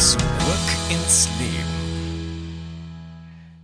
Zurück ins Leben.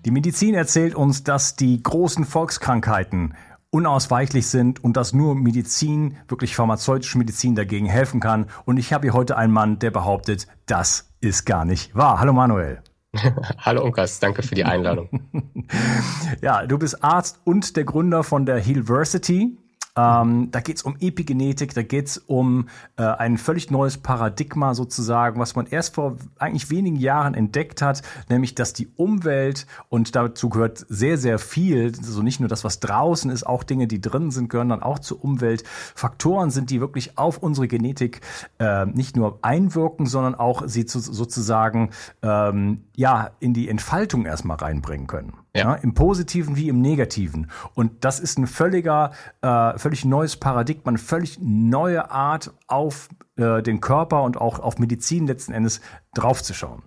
Die Medizin erzählt uns, dass die großen Volkskrankheiten unausweichlich sind und dass nur Medizin, wirklich pharmazeutische Medizin dagegen helfen kann. Und ich habe hier heute einen Mann, der behauptet, das ist gar nicht wahr. Hallo Manuel. Hallo Unkas, danke für die Einladung. ja, du bist Arzt und der Gründer von der Healversity. Ähm, da geht es um Epigenetik, da geht es um äh, ein völlig neues Paradigma sozusagen, was man erst vor eigentlich wenigen Jahren entdeckt hat, nämlich dass die Umwelt und dazu gehört sehr, sehr viel, also nicht nur das, was draußen ist, auch Dinge, die drin sind, gehören dann auch zur Umwelt. Faktoren sind, die wirklich auf unsere Genetik äh, nicht nur einwirken, sondern auch sie zu, sozusagen ähm, ja in die Entfaltung erstmal reinbringen können. Ja. ja. Im Positiven wie im Negativen. Und das ist ein völliger, äh, völlig neues Paradigma, eine völlig neue Art, auf äh, den Körper und auch auf Medizin letzten Endes draufzuschauen.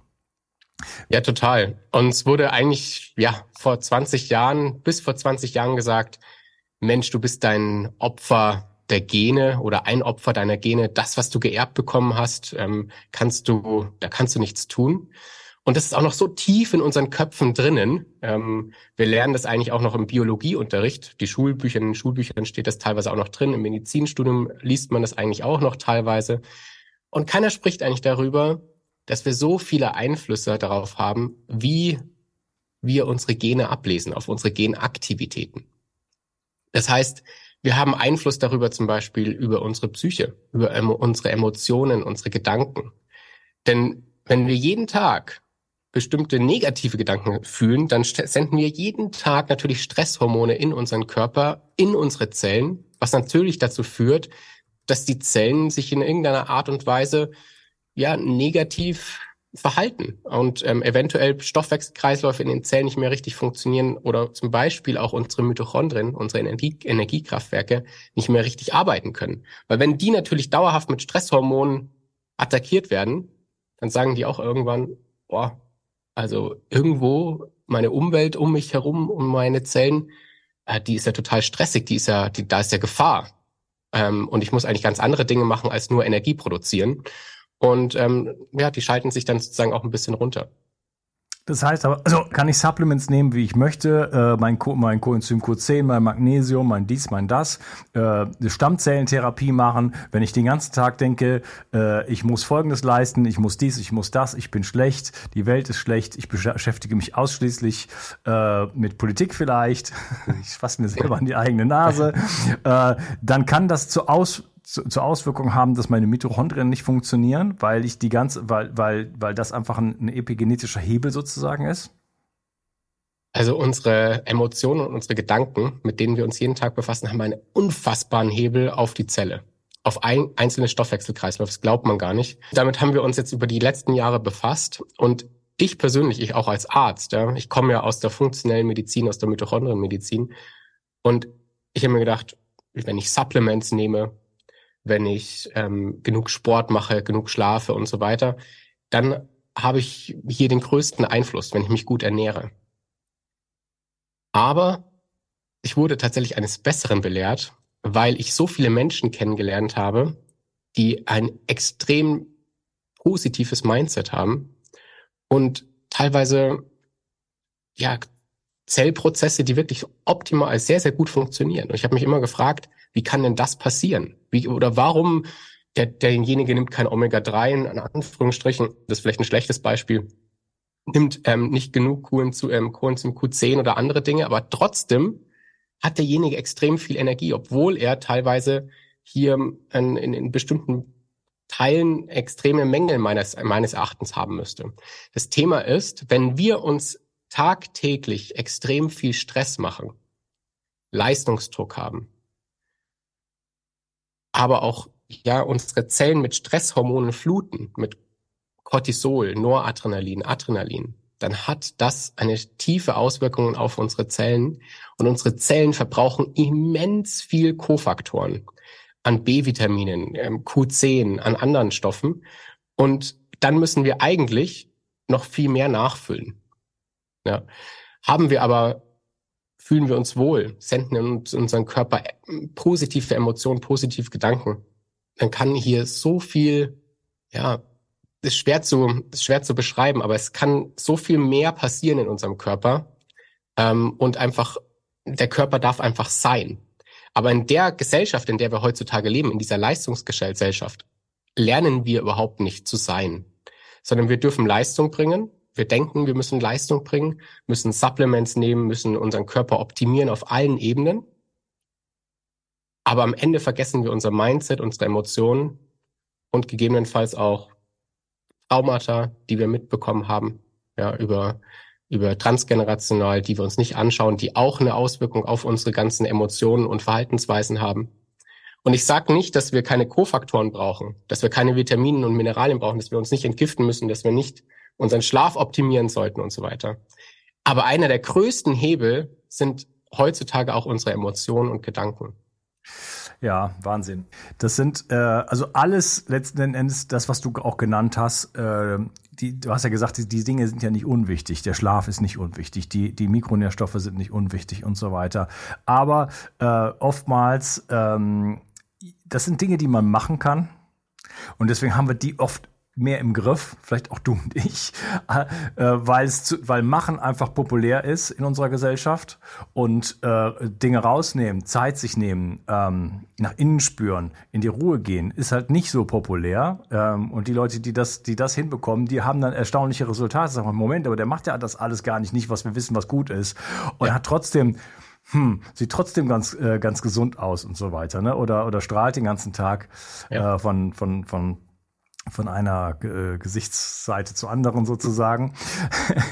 Ja, total. Uns wurde eigentlich, ja, vor 20 Jahren, bis vor 20 Jahren gesagt, Mensch, du bist dein Opfer der Gene oder ein Opfer deiner Gene. Das, was du geerbt bekommen hast, ähm, kannst du, da kannst du nichts tun. Und das ist auch noch so tief in unseren Köpfen drinnen. Ähm, wir lernen das eigentlich auch noch im Biologieunterricht. Die Schulbücher, in den Schulbüchern steht das teilweise auch noch drin. Im Medizinstudium liest man das eigentlich auch noch teilweise. Und keiner spricht eigentlich darüber, dass wir so viele Einflüsse darauf haben, wie wir unsere Gene ablesen, auf unsere Genaktivitäten. Das heißt, wir haben Einfluss darüber zum Beispiel über unsere Psyche, über unsere Emotionen, unsere Gedanken. Denn wenn wir jeden Tag bestimmte negative Gedanken fühlen, dann senden wir jeden Tag natürlich Stresshormone in unseren Körper, in unsere Zellen, was natürlich dazu führt, dass die Zellen sich in irgendeiner Art und Weise ja negativ verhalten und ähm, eventuell Stoffwechselkreisläufe in den Zellen nicht mehr richtig funktionieren oder zum Beispiel auch unsere Mitochondrien, unsere Energie Energiekraftwerke nicht mehr richtig arbeiten können. Weil wenn die natürlich dauerhaft mit Stresshormonen attackiert werden, dann sagen die auch irgendwann, boah, also irgendwo meine Umwelt um mich herum, um meine Zellen, äh, die ist ja total stressig, die ist ja, die, da ist ja Gefahr. Ähm, und ich muss eigentlich ganz andere Dinge machen, als nur Energie produzieren. Und ähm, ja, die schalten sich dann sozusagen auch ein bisschen runter. Das heißt aber, also kann ich Supplements nehmen, wie ich möchte, äh, mein, Co mein Coenzym Q10, mein Magnesium, mein dies, mein das, äh, Stammzellentherapie machen. Wenn ich den ganzen Tag denke, äh, ich muss Folgendes leisten, ich muss dies, ich muss das, ich bin schlecht, die Welt ist schlecht, ich beschäftige mich ausschließlich äh, mit Politik vielleicht, ich fasse mir selber an die eigene Nase, äh, dann kann das zu Aus zu, zur Auswirkung haben, dass meine Mitochondrien nicht funktionieren, weil ich die ganze, weil, weil, weil das einfach ein, ein epigenetischer Hebel sozusagen ist? Also unsere Emotionen und unsere Gedanken, mit denen wir uns jeden Tag befassen, haben einen unfassbaren Hebel auf die Zelle, auf ein, einzelne Stoffwechselkreisläufe. Das glaubt man gar nicht. Damit haben wir uns jetzt über die letzten Jahre befasst und ich persönlich, ich auch als Arzt, ja, ich komme ja aus der funktionellen Medizin, aus der Mitochondrienmedizin und ich habe mir gedacht, wenn ich Supplements nehme, wenn ich ähm, genug Sport mache, genug schlafe und so weiter, dann habe ich hier den größten Einfluss, wenn ich mich gut ernähre. Aber ich wurde tatsächlich eines Besseren belehrt, weil ich so viele Menschen kennengelernt habe, die ein extrem positives Mindset haben und teilweise ja Zellprozesse, die wirklich optimal sehr sehr gut funktionieren. Und ich habe mich immer gefragt, wie kann denn das passieren? Wie, oder warum der, derjenige nimmt kein Omega-3 in Anführungsstrichen, das ist vielleicht ein schlechtes Beispiel, nimmt ähm, nicht genug Coenzym, ähm, Coenzym Q10 oder andere Dinge, aber trotzdem hat derjenige extrem viel Energie, obwohl er teilweise hier in, in, in bestimmten Teilen extreme Mängel meines, meines Erachtens haben müsste. Das Thema ist, wenn wir uns tagtäglich extrem viel Stress machen, Leistungsdruck haben, aber auch ja unsere Zellen mit Stresshormonen fluten, mit Cortisol, Noradrenalin, Adrenalin, dann hat das eine tiefe Auswirkung auf unsere Zellen und unsere Zellen verbrauchen immens viel Kofaktoren an B-Vitaminen, ähm, Q10, an anderen Stoffen und dann müssen wir eigentlich noch viel mehr nachfüllen. Ja. Haben wir aber fühlen wir uns wohl, senden in unseren Körper positive Emotionen, positive Gedanken, dann kann hier so viel, ja, ist schwer zu, ist schwer zu beschreiben, aber es kann so viel mehr passieren in unserem Körper ähm, und einfach der Körper darf einfach sein. Aber in der Gesellschaft, in der wir heutzutage leben, in dieser Leistungsgesellschaft, lernen wir überhaupt nicht zu sein, sondern wir dürfen Leistung bringen, wir denken, wir müssen Leistung bringen, müssen Supplements nehmen, müssen unseren Körper optimieren auf allen Ebenen. Aber am Ende vergessen wir unser Mindset, unsere Emotionen und gegebenenfalls auch Traumata, die wir mitbekommen haben, ja, über, über transgenerational, die wir uns nicht anschauen, die auch eine Auswirkung auf unsere ganzen Emotionen und Verhaltensweisen haben. Und ich sage nicht, dass wir keine Kofaktoren brauchen, dass wir keine Vitaminen und Mineralien brauchen, dass wir uns nicht entgiften müssen, dass wir nicht unseren Schlaf optimieren sollten und so weiter. Aber einer der größten Hebel sind heutzutage auch unsere Emotionen und Gedanken. Ja, Wahnsinn. Das sind äh, also alles letzten Endes das, was du auch genannt hast. Äh, die, du hast ja gesagt, die, die Dinge sind ja nicht unwichtig. Der Schlaf ist nicht unwichtig, die, die Mikronährstoffe sind nicht unwichtig und so weiter. Aber äh, oftmals, ähm, das sind Dinge, die man machen kann. Und deswegen haben wir die oft mehr im Griff, vielleicht auch du und ich, äh, weil es zu, weil Machen einfach populär ist in unserer Gesellschaft und äh, Dinge rausnehmen, Zeit sich nehmen, ähm, nach innen spüren, in die Ruhe gehen, ist halt nicht so populär. Ähm, und die Leute, die das, die das hinbekommen, die haben dann erstaunliche Resultate. Sagen wir, Moment, aber der macht ja das alles gar nicht, nicht was wir wissen, was gut ist, und ja. hat trotzdem hm, sieht trotzdem ganz, äh, ganz gesund aus und so weiter, ne? Oder, oder strahlt den ganzen Tag ja. äh, von, von, von von einer äh, Gesichtsseite zur anderen sozusagen.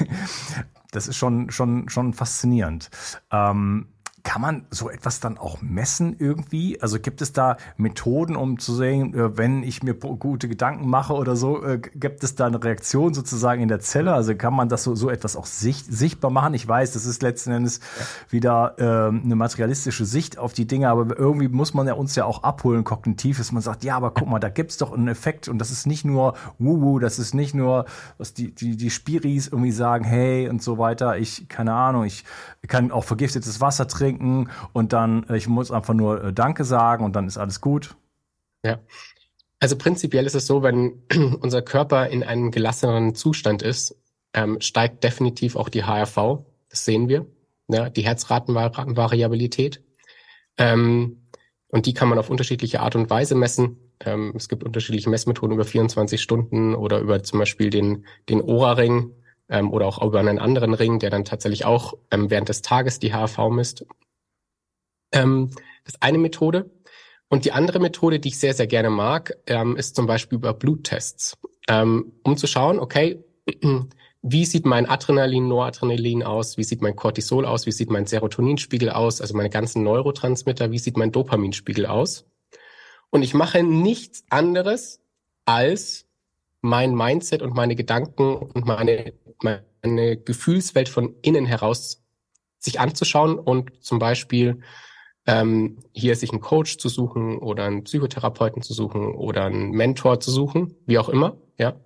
das ist schon, schon, schon faszinierend. Ähm, kann man so etwas dann auch messen irgendwie? Also gibt es da Methoden, um zu sehen, äh, wenn ich mir gute Gedanken mache oder so, äh, gibt es da eine Reaktion sozusagen in der Zelle? Also kann man das so, so etwas auch sicht, sichtbar machen? Ich weiß, das ist letzten Endes wieder äh, eine materialistische Sicht auf die Dinge, aber irgendwie muss man ja uns ja auch abholen kognitiv, dass man sagt, ja, aber guck mal, da gibt's doch einen Effekt und das ist nicht nur Wuhu, das ist nicht nur, was die, die, die Spiris irgendwie sagen, hey und so weiter. Ich, keine Ahnung, ich kann auch vergiftetes Wasser trinken und dann, äh, ich muss einfach nur äh, Danke sagen und dann ist alles gut. Ja. Also prinzipiell ist es so, wenn unser Körper in einem gelasseneren Zustand ist, ähm, steigt definitiv auch die HRV. Das sehen wir. Ja, die Herzratenvariabilität. Ähm, und die kann man auf unterschiedliche Art und Weise messen. Ähm, es gibt unterschiedliche Messmethoden über 24 Stunden oder über zum Beispiel den, den Ora-Ring ähm, oder auch über einen anderen Ring, der dann tatsächlich auch ähm, während des Tages die HRV misst. Ähm, das ist eine Methode. Und die andere Methode, die ich sehr, sehr gerne mag, ähm, ist zum Beispiel über Bluttests, ähm, um zu schauen, okay, wie sieht mein Adrenalin, Noradrenalin aus, wie sieht mein Cortisol aus, wie sieht mein Serotoninspiegel aus, also meine ganzen Neurotransmitter, wie sieht mein Dopaminspiegel aus. Und ich mache nichts anderes, als mein Mindset und meine Gedanken und meine, meine Gefühlswelt von innen heraus sich anzuschauen und zum Beispiel ähm, hier sich einen Coach zu suchen oder einen Psychotherapeuten zu suchen oder einen Mentor zu suchen, wie auch immer, ja.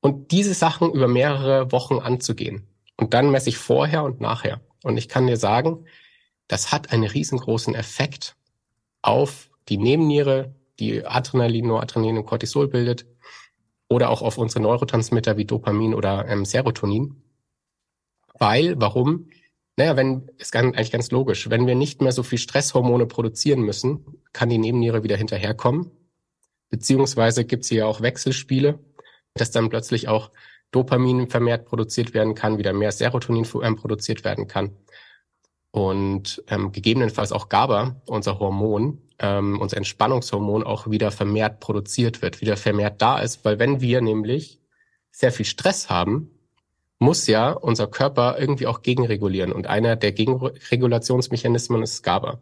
Und diese Sachen über mehrere Wochen anzugehen. Und dann messe ich vorher und nachher. Und ich kann dir sagen, das hat einen riesengroßen Effekt auf die Nebenniere, die Adrenalin, Noradrenalin und Cortisol bildet oder auch auf unsere Neurotransmitter wie Dopamin oder ähm, Serotonin. Weil, warum? Naja, wenn, ist ganz, eigentlich ganz logisch. Wenn wir nicht mehr so viel Stresshormone produzieren müssen, kann die Nebenniere wieder hinterherkommen. Beziehungsweise gibt es hier auch Wechselspiele, dass dann plötzlich auch Dopamin vermehrt produziert werden kann, wieder mehr Serotonin ähm, produziert werden kann. Und ähm, gegebenenfalls auch GABA, unser Hormon, ähm, unser Entspannungshormon auch wieder vermehrt produziert wird, wieder vermehrt da ist. Weil wenn wir nämlich sehr viel Stress haben, muss ja unser Körper irgendwie auch gegenregulieren. Und einer der Gegenregulationsmechanismen ist GABA.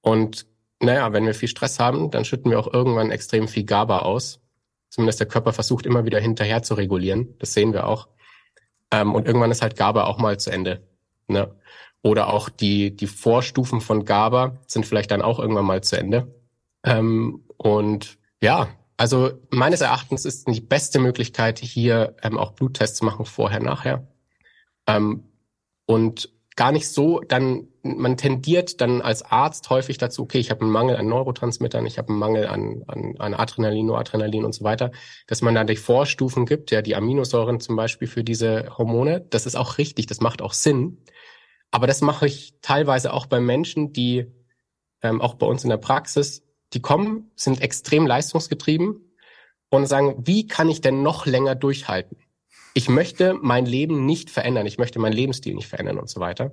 Und naja, wenn wir viel Stress haben, dann schütten wir auch irgendwann extrem viel GABA aus. Zumindest der Körper versucht immer wieder hinterher zu regulieren. Das sehen wir auch. Ähm, und irgendwann ist halt GABA auch mal zu Ende. Ne? Oder auch die, die Vorstufen von GABA sind vielleicht dann auch irgendwann mal zu Ende. Ähm, und ja, also meines Erachtens ist die beste Möglichkeit, hier ähm, auch Bluttests zu machen, vorher, nachher. Ähm, und gar nicht so, dann, man tendiert dann als Arzt häufig dazu, okay, ich habe einen Mangel an Neurotransmittern, ich habe einen Mangel an, an, an Adrenalin, Noradrenalin und so weiter, dass man dann die Vorstufen gibt, ja, die Aminosäuren zum Beispiel für diese Hormone. Das ist auch richtig, das macht auch Sinn. Aber das mache ich teilweise auch bei Menschen, die ähm, auch bei uns in der Praxis die kommen, sind extrem leistungsgetrieben und sagen, wie kann ich denn noch länger durchhalten? Ich möchte mein Leben nicht verändern, ich möchte meinen Lebensstil nicht verändern und so weiter.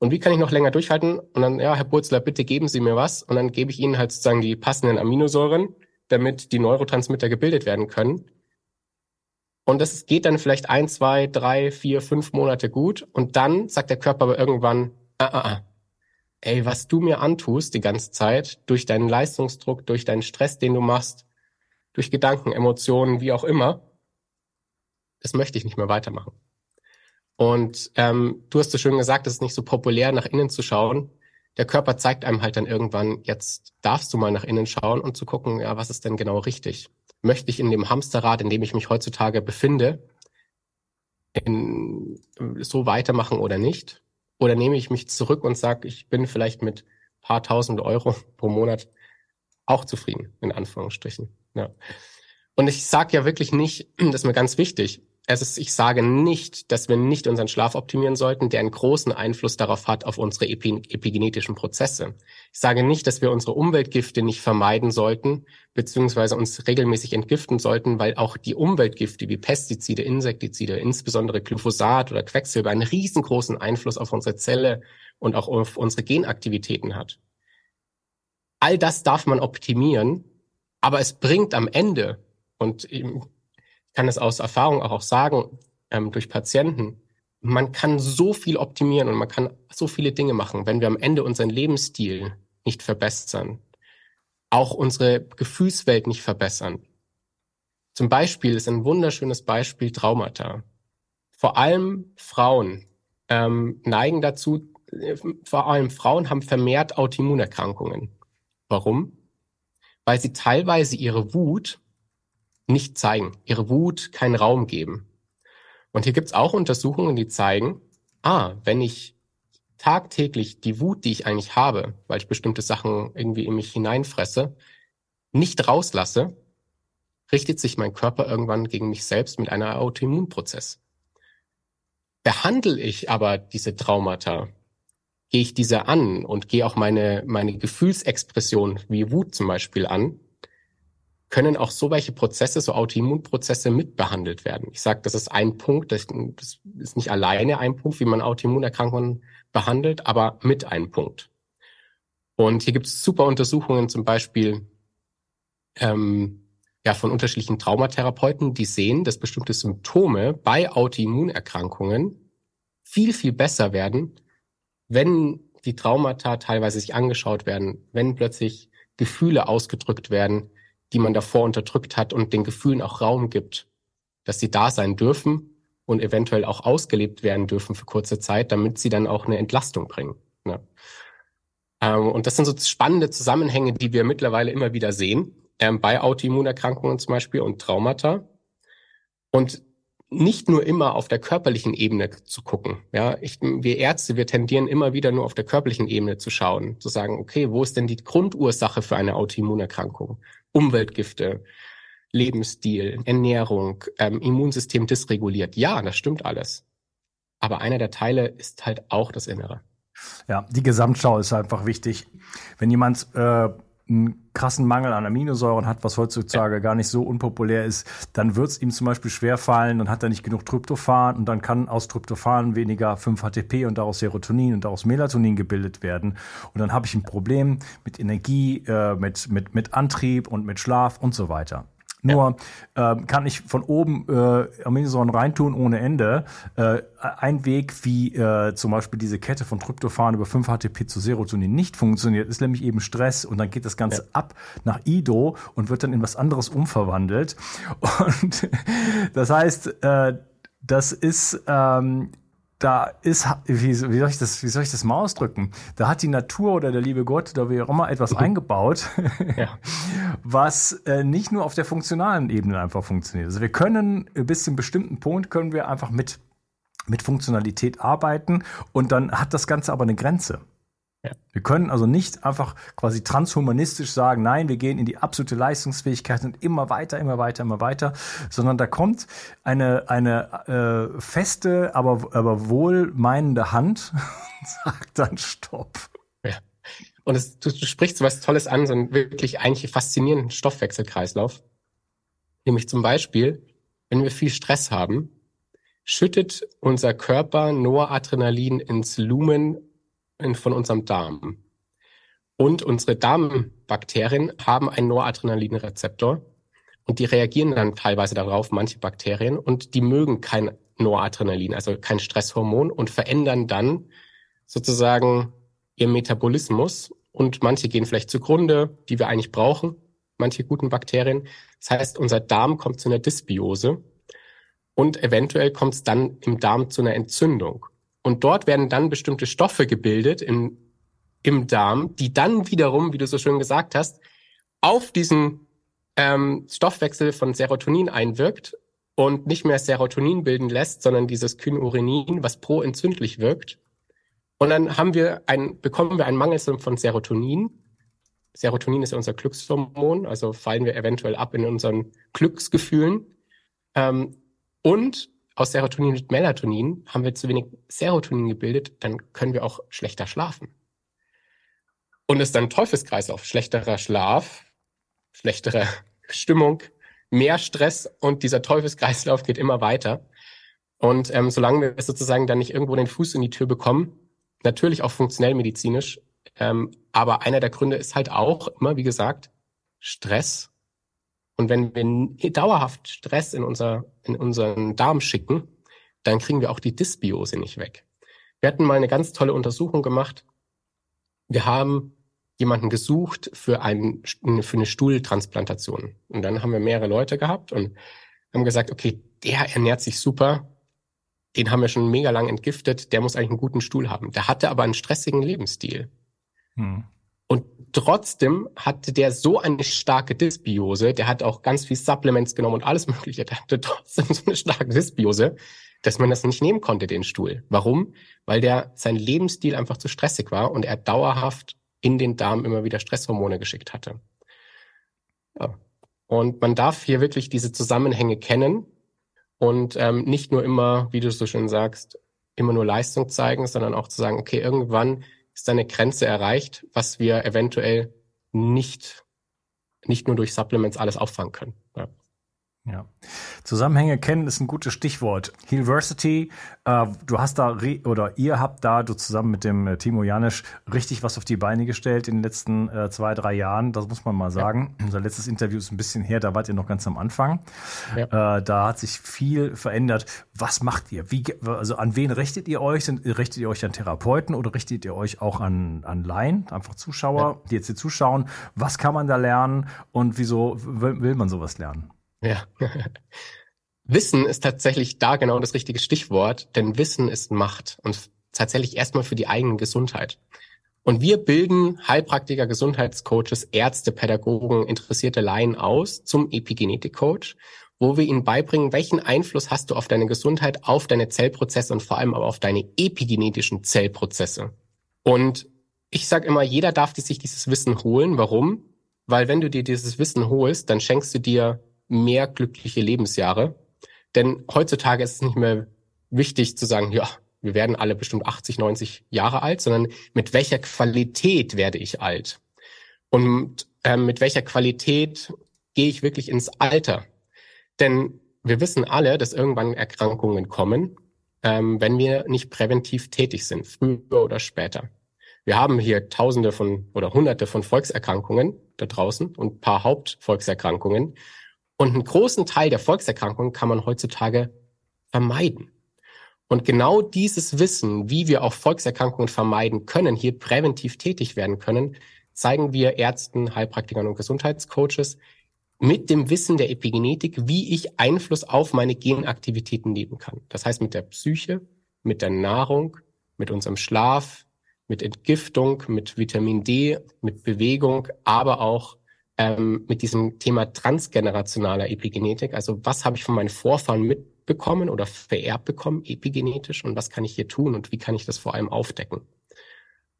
Und wie kann ich noch länger durchhalten? Und dann, ja, Herr Burzler, bitte geben Sie mir was. Und dann gebe ich Ihnen halt sozusagen die passenden Aminosäuren, damit die Neurotransmitter gebildet werden können. Und das geht dann vielleicht ein, zwei, drei, vier, fünf Monate gut. Und dann sagt der Körper aber irgendwann, ah, ah, ah, ey, was du mir antust die ganze Zeit, durch deinen Leistungsdruck, durch deinen Stress, den du machst, durch Gedanken, Emotionen, wie auch immer, das möchte ich nicht mehr weitermachen. Und ähm, du hast so schön gesagt, es ist nicht so populär, nach innen zu schauen. Der Körper zeigt einem halt dann irgendwann, jetzt darfst du mal nach innen schauen und zu gucken, ja, was ist denn genau richtig? Möchte ich in dem Hamsterrad, in dem ich mich heutzutage befinde, in, so weitermachen oder nicht? Oder nehme ich mich zurück und sage, ich bin vielleicht mit paar tausend Euro pro Monat auch zufrieden, in Anführungsstrichen. Ja. Und ich sage ja wirklich nicht, das ist mir ganz wichtig, es ist, ich sage nicht, dass wir nicht unseren Schlaf optimieren sollten, der einen großen Einfluss darauf hat, auf unsere epi epigenetischen Prozesse. Ich sage nicht, dass wir unsere Umweltgifte nicht vermeiden sollten, beziehungsweise uns regelmäßig entgiften sollten, weil auch die Umweltgifte wie Pestizide, Insektizide, insbesondere Glyphosat oder Quecksilber einen riesengroßen Einfluss auf unsere Zelle und auch auf unsere Genaktivitäten hat. All das darf man optimieren, aber es bringt am Ende, und kann es aus Erfahrung auch, auch sagen, ähm, durch Patienten, man kann so viel optimieren und man kann so viele Dinge machen, wenn wir am Ende unseren Lebensstil nicht verbessern, auch unsere Gefühlswelt nicht verbessern. Zum Beispiel ist ein wunderschönes Beispiel Traumata. Vor allem Frauen ähm, neigen dazu, äh, vor allem Frauen haben vermehrt Autoimmunerkrankungen. Warum? Weil sie teilweise ihre Wut nicht zeigen, ihre Wut keinen Raum geben. Und hier gibt's auch Untersuchungen, die zeigen, ah, wenn ich tagtäglich die Wut, die ich eigentlich habe, weil ich bestimmte Sachen irgendwie in mich hineinfresse, nicht rauslasse, richtet sich mein Körper irgendwann gegen mich selbst mit einer Autoimmunprozess. behandle ich aber diese Traumata, gehe ich diese an und gehe auch meine, meine Gefühlsexpression wie Wut zum Beispiel an, können auch so welche Prozesse, so Autoimmunprozesse mitbehandelt werden. Ich sage, das ist ein Punkt, das, das ist nicht alleine ein Punkt, wie man Autoimmunerkrankungen behandelt, aber mit einem Punkt. Und hier gibt es super Untersuchungen, zum Beispiel ähm, ja, von unterschiedlichen Traumatherapeuten, die sehen, dass bestimmte Symptome bei Autoimmunerkrankungen viel, viel besser werden, wenn die Traumata teilweise sich angeschaut werden, wenn plötzlich Gefühle ausgedrückt werden, die man davor unterdrückt hat und den Gefühlen auch Raum gibt, dass sie da sein dürfen und eventuell auch ausgelebt werden dürfen für kurze Zeit, damit sie dann auch eine Entlastung bringen. Ne? Ähm, und das sind so spannende Zusammenhänge, die wir mittlerweile immer wieder sehen ähm, bei Autoimmunerkrankungen zum Beispiel und Traumata. Und nicht nur immer auf der körperlichen Ebene zu gucken. Ja, ich, wir Ärzte, wir tendieren immer wieder nur auf der körperlichen Ebene zu schauen, zu sagen, okay, wo ist denn die Grundursache für eine Autoimmunerkrankung? Umweltgifte, Lebensstil, Ernährung, ähm, Immunsystem dysreguliert. Ja, das stimmt alles. Aber einer der Teile ist halt auch das Innere. Ja, die Gesamtschau ist einfach wichtig. Wenn jemand äh, einen krassen Mangel an Aminosäuren hat, was heutzutage gar nicht so unpopulär ist, dann wird es ihm zum Beispiel schwerfallen, dann hat er nicht genug Tryptophan und dann kann aus Tryptophan weniger 5-HTP und daraus Serotonin und daraus Melatonin gebildet werden. Und dann habe ich ein Problem mit Energie, äh, mit, mit, mit Antrieb und mit Schlaf und so weiter. Nur ja. äh, kann ich von oben äh, Aminosäuren reintun ohne Ende. Äh, ein Weg, wie äh, zum Beispiel diese Kette von Tryptophan über 5-HTP zu Serotonin nicht funktioniert, ist nämlich eben Stress und dann geht das Ganze ja. ab nach Ido und wird dann in was anderes umverwandelt. Und das heißt, äh, das ist ähm, da ist, wie, wie, soll ich das, wie soll ich das mal ausdrücken? Da hat die Natur oder der liebe Gott oder wie auch immer etwas eingebaut, ja. was äh, nicht nur auf der funktionalen Ebene einfach funktioniert. Also wir können bis zu einem bestimmten Punkt können wir einfach mit, mit Funktionalität arbeiten und dann hat das Ganze aber eine Grenze. Wir können also nicht einfach quasi transhumanistisch sagen, nein, wir gehen in die absolute Leistungsfähigkeit und immer weiter, immer weiter, immer weiter, sondern da kommt eine, eine äh, feste, aber, aber wohlmeinende Hand und sagt dann Stopp. Ja. Und es, du, du sprichst so was Tolles an, so einen wirklich eigentlich faszinierenden Stoffwechselkreislauf. Nämlich zum Beispiel, wenn wir viel Stress haben, schüttet unser Körper Noradrenalin ins Lumen von unserem Darm. Und unsere Darmbakterien haben einen Noradrenalinrezeptor und die reagieren dann teilweise darauf, manche Bakterien, und die mögen kein Noradrenalin, also kein Stresshormon und verändern dann sozusagen ihr Metabolismus und manche gehen vielleicht zugrunde, die wir eigentlich brauchen, manche guten Bakterien. Das heißt, unser Darm kommt zu einer Dysbiose und eventuell kommt es dann im Darm zu einer Entzündung. Und dort werden dann bestimmte Stoffe gebildet im, im Darm, die dann wiederum, wie du so schön gesagt hast, auf diesen ähm, Stoffwechsel von Serotonin einwirkt und nicht mehr Serotonin bilden lässt, sondern dieses Kynurenin, was pro-entzündlich wirkt. Und dann haben wir ein, bekommen wir einen Mangel von Serotonin. Serotonin ist ja unser Glückshormon, also fallen wir eventuell ab in unseren Glücksgefühlen. Ähm, und aus Serotonin und Melatonin haben wir zu wenig Serotonin gebildet, dann können wir auch schlechter schlafen. Und es ist dann Teufelskreislauf. Schlechterer Schlaf, schlechtere Stimmung, mehr Stress und dieser Teufelskreislauf geht immer weiter. Und ähm, solange wir sozusagen dann nicht irgendwo den Fuß in die Tür bekommen, natürlich auch funktionell medizinisch, ähm, aber einer der Gründe ist halt auch immer, wie gesagt, Stress und wenn wir dauerhaft Stress in, unser, in unseren Darm schicken, dann kriegen wir auch die Dysbiose nicht weg. Wir hatten mal eine ganz tolle Untersuchung gemacht. Wir haben jemanden gesucht für, ein, für eine Stuhltransplantation. Und dann haben wir mehrere Leute gehabt und haben gesagt, okay, der ernährt sich super, den haben wir schon mega lang entgiftet, der muss eigentlich einen guten Stuhl haben. Der hatte aber einen stressigen Lebensstil. Hm. Trotzdem hatte der so eine starke Dysbiose, der hat auch ganz viel Supplements genommen und alles mögliche, der hatte trotzdem so eine starke Dysbiose, dass man das nicht nehmen konnte, den Stuhl. Warum? Weil der, sein Lebensstil einfach zu stressig war und er dauerhaft in den Darm immer wieder Stresshormone geschickt hatte. Ja. Und man darf hier wirklich diese Zusammenhänge kennen und ähm, nicht nur immer, wie du so schön sagst, immer nur Leistung zeigen, sondern auch zu sagen, okay, irgendwann ist eine Grenze erreicht, was wir eventuell nicht, nicht nur durch Supplements alles auffangen können. Ja. Ja. Zusammenhänge kennen ist ein gutes Stichwort. Healversity, äh, du hast da oder ihr habt da du zusammen mit dem äh, Timo Janisch richtig was auf die Beine gestellt in den letzten äh, zwei, drei Jahren. Das muss man mal sagen. Ja. Unser letztes Interview ist ein bisschen her, da wart ihr noch ganz am Anfang. Ja. Äh, da hat sich viel verändert. Was macht ihr? Wie, also an wen richtet ihr euch? Sind, richtet ihr euch an Therapeuten oder richtet ihr euch auch an, an Laien, einfach Zuschauer, ja. die jetzt hier zuschauen? Was kann man da lernen und wieso will, will man sowas lernen? Ja. Wissen ist tatsächlich da genau das richtige Stichwort, denn Wissen ist Macht und tatsächlich erstmal für die eigene Gesundheit. Und wir bilden Heilpraktiker, Gesundheitscoaches, Ärzte, Pädagogen, interessierte Laien aus zum Epigenetik-Coach, wo wir ihnen beibringen, welchen Einfluss hast du auf deine Gesundheit, auf deine Zellprozesse und vor allem aber auf deine epigenetischen Zellprozesse. Und ich sage immer, jeder darf sich dieses Wissen holen. Warum? Weil wenn du dir dieses Wissen holst, dann schenkst du dir mehr glückliche Lebensjahre. Denn heutzutage ist es nicht mehr wichtig zu sagen, ja, wir werden alle bestimmt 80, 90 Jahre alt, sondern mit welcher Qualität werde ich alt? Und äh, mit welcher Qualität gehe ich wirklich ins Alter? Denn wir wissen alle, dass irgendwann Erkrankungen kommen, ähm, wenn wir nicht präventiv tätig sind, früher oder später. Wir haben hier Tausende von oder Hunderte von Volkserkrankungen da draußen und paar Hauptvolkserkrankungen. Und einen großen Teil der Volkserkrankungen kann man heutzutage vermeiden. Und genau dieses Wissen, wie wir auch Volkserkrankungen vermeiden können, hier präventiv tätig werden können, zeigen wir Ärzten, Heilpraktikern und Gesundheitscoaches mit dem Wissen der Epigenetik, wie ich Einfluss auf meine Genaktivitäten nehmen kann. Das heißt mit der Psyche, mit der Nahrung, mit unserem Schlaf, mit Entgiftung, mit Vitamin D, mit Bewegung, aber auch ähm, mit diesem Thema transgenerationaler Epigenetik. Also was habe ich von meinen Vorfahren mitbekommen oder vererbt bekommen, epigenetisch, und was kann ich hier tun und wie kann ich das vor allem aufdecken?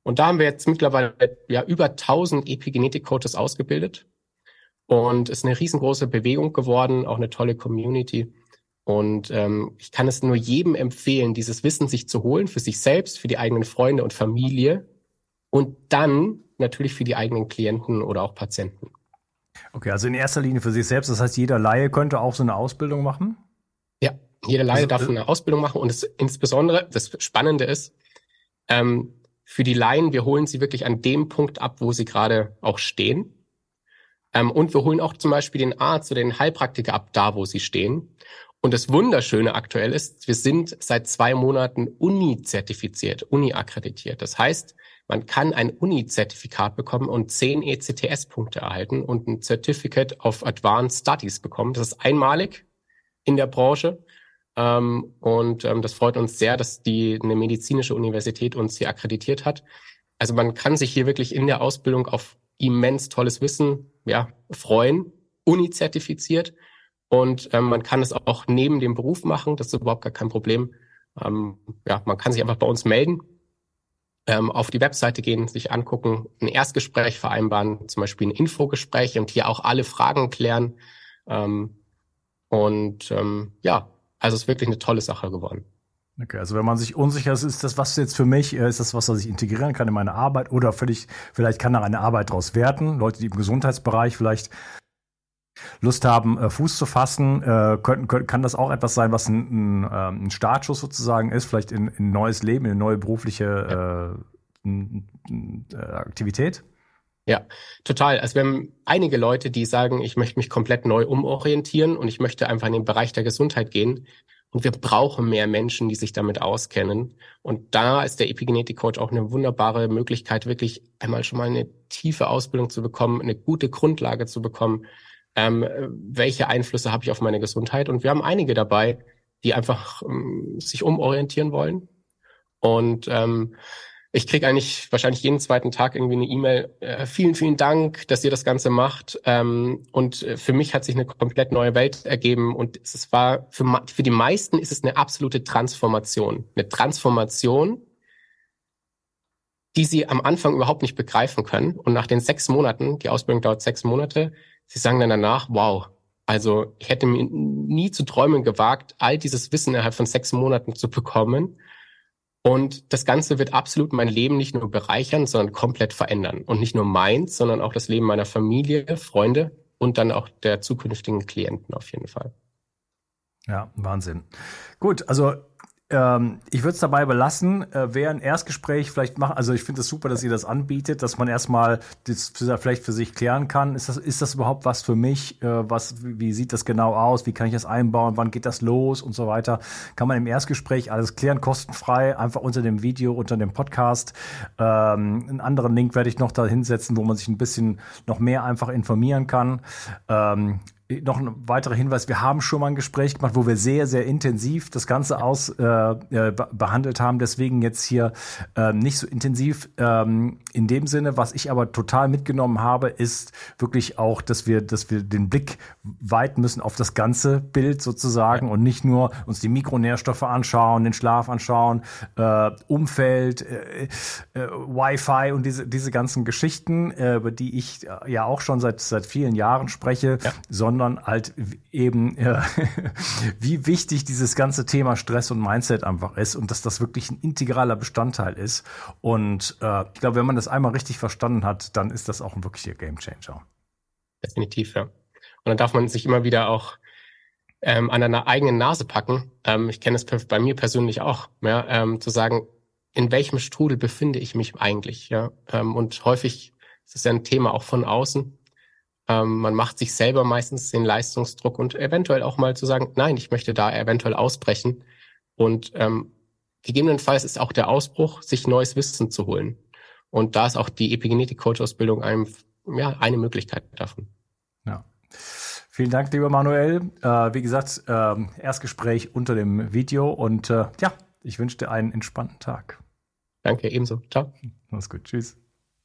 Und da haben wir jetzt mittlerweile ja über 1000 Epigenetik-Coaches ausgebildet und ist eine riesengroße Bewegung geworden, auch eine tolle Community. Und ähm, ich kann es nur jedem empfehlen, dieses Wissen sich zu holen für sich selbst, für die eigenen Freunde und Familie und dann natürlich für die eigenen Klienten oder auch Patienten. Okay, also in erster Linie für sich selbst. Das heißt, jeder Laie könnte auch so eine Ausbildung machen? Ja, jeder Laie also, darf eine Ausbildung machen. Und es, insbesondere, das Spannende ist, ähm, für die Laien, wir holen sie wirklich an dem Punkt ab, wo sie gerade auch stehen. Ähm, und wir holen auch zum Beispiel den Arzt oder den Heilpraktiker ab, da wo sie stehen. Und das Wunderschöne aktuell ist, wir sind seit zwei Monaten Uni-zertifiziert, Uni-akkreditiert. Das heißt, man kann ein Uni-Zertifikat bekommen und zehn ECTS-Punkte erhalten und ein Certificate of Advanced Studies bekommen. Das ist einmalig in der Branche. Ähm, und ähm, das freut uns sehr, dass die eine medizinische Universität uns hier akkreditiert hat. Also man kann sich hier wirklich in der Ausbildung auf immens tolles Wissen ja, freuen, Uni-zertifiziert. Und ähm, man kann es auch neben dem Beruf machen, das ist überhaupt gar kein Problem. Ähm, ja, man kann sich einfach bei uns melden ähm, auf die Webseite gehen, sich angucken, ein Erstgespräch vereinbaren, zum Beispiel ein Infogespräch und hier auch alle Fragen klären. Ähm, und ähm, ja, also es ist wirklich eine tolle Sache geworden. Okay, also wenn man sich unsicher ist, ist das was jetzt für mich, äh, ist das was, was ich integrieren kann in meine Arbeit oder völlig, vielleicht kann da eine Arbeit daraus werden. Leute, die im Gesundheitsbereich vielleicht Lust haben, äh, Fuß zu fassen, äh, können, können, kann das auch etwas sein, was ein, ein, ähm, ein Startschuss sozusagen ist, vielleicht in, in ein neues Leben, in eine neue berufliche äh, äh, Aktivität? Ja, total. Also wir haben einige Leute, die sagen, ich möchte mich komplett neu umorientieren und ich möchte einfach in den Bereich der Gesundheit gehen. Und wir brauchen mehr Menschen, die sich damit auskennen. Und da ist der Epigenetik-Coach auch eine wunderbare Möglichkeit, wirklich einmal schon mal eine tiefe Ausbildung zu bekommen, eine gute Grundlage zu bekommen, ähm, welche Einflüsse habe ich auf meine Gesundheit. Und wir haben einige dabei, die einfach ähm, sich umorientieren wollen. Und ähm, ich kriege eigentlich wahrscheinlich jeden zweiten Tag irgendwie eine E-Mail. Äh, vielen, vielen Dank, dass ihr das Ganze macht. Ähm, und äh, für mich hat sich eine komplett neue Welt ergeben. Und es war für, für die meisten ist es eine absolute Transformation. Eine Transformation, die sie am Anfang überhaupt nicht begreifen können. Und nach den sechs Monaten, die Ausbildung dauert sechs Monate, Sie sagen dann danach, wow, also ich hätte mir nie zu träumen gewagt, all dieses Wissen innerhalb von sechs Monaten zu bekommen. Und das Ganze wird absolut mein Leben nicht nur bereichern, sondern komplett verändern. Und nicht nur meins, sondern auch das Leben meiner Familie, Freunde und dann auch der zukünftigen Klienten auf jeden Fall. Ja, Wahnsinn. Gut, also ähm, ich würde es dabei belassen. Äh, wer ein Erstgespräch vielleicht macht, also ich finde es das super, dass ihr das anbietet, dass man erstmal das vielleicht für sich klären kann. Ist das, ist das überhaupt was für mich? Äh, was, wie sieht das genau aus? Wie kann ich das einbauen? Wann geht das los und so weiter? Kann man im Erstgespräch alles klären, kostenfrei, einfach unter dem Video, unter dem Podcast. Ähm, einen anderen Link werde ich noch da hinsetzen, wo man sich ein bisschen noch mehr einfach informieren kann. Ähm, noch ein weiterer Hinweis, wir haben schon mal ein Gespräch gemacht, wo wir sehr, sehr intensiv das Ganze aus äh, äh behandelt haben. Deswegen jetzt hier äh, nicht so intensiv ähm, in dem Sinne. Was ich aber total mitgenommen habe, ist wirklich auch, dass wir, dass wir den Blick weiten müssen auf das ganze Bild sozusagen und nicht nur uns die Mikronährstoffe anschauen, den Schlaf anschauen, äh, Umfeld, äh, äh, Wi-Fi und diese, diese ganzen Geschichten, äh, über die ich äh, ja auch schon seit, seit vielen Jahren spreche, ja. sondern sondern halt eben, äh, wie wichtig dieses ganze Thema Stress und Mindset einfach ist und dass das wirklich ein integraler Bestandteil ist. Und äh, ich glaube, wenn man das einmal richtig verstanden hat, dann ist das auch ein wirklicher Gamechanger. Definitiv, ja. Und dann darf man sich immer wieder auch ähm, an einer eigenen Nase packen. Ähm, ich kenne es bei mir persönlich auch, ja, ähm, zu sagen, in welchem Strudel befinde ich mich eigentlich, ja. Ähm, und häufig ist es ja ein Thema auch von außen. Ähm, man macht sich selber meistens den Leistungsdruck und eventuell auch mal zu sagen, nein, ich möchte da eventuell ausbrechen. Und ähm, gegebenenfalls ist auch der Ausbruch, sich neues Wissen zu holen. Und da ist auch die Epigenetik-Coach-Ausbildung einem, ja, eine Möglichkeit davon. Ja. Vielen Dank, lieber Manuel. Äh, wie gesagt, äh, Erstgespräch unter dem Video und äh, ja, ich wünsche dir einen entspannten Tag. Danke, ebenso. Ciao. Mach's gut. Tschüss.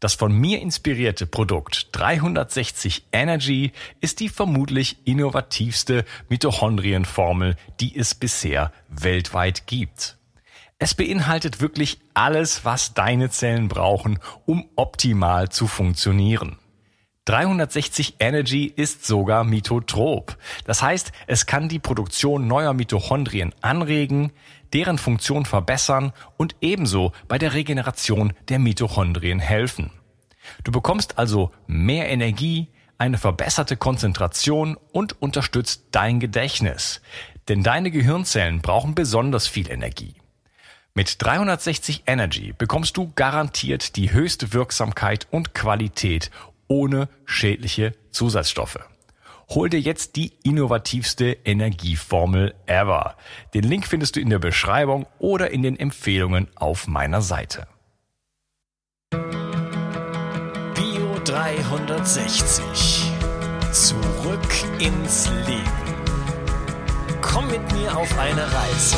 Das von mir inspirierte Produkt 360 Energy ist die vermutlich innovativste Mitochondrienformel, die es bisher weltweit gibt. Es beinhaltet wirklich alles, was deine Zellen brauchen, um optimal zu funktionieren. 360 Energy ist sogar mitotrop. Das heißt, es kann die Produktion neuer Mitochondrien anregen, deren Funktion verbessern und ebenso bei der Regeneration der Mitochondrien helfen. Du bekommst also mehr Energie, eine verbesserte Konzentration und unterstützt dein Gedächtnis. Denn deine Gehirnzellen brauchen besonders viel Energie. Mit 360 Energy bekommst du garantiert die höchste Wirksamkeit und Qualität ohne schädliche Zusatzstoffe. Hol dir jetzt die innovativste Energieformel ever. Den Link findest du in der Beschreibung oder in den Empfehlungen auf meiner Seite. Bio 360. Zurück ins Leben. Komm mit mir auf eine Reise.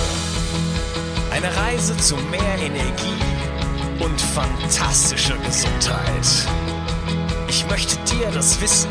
Eine Reise zu mehr Energie und fantastischer Gesundheit. Ich möchte dir das Wissen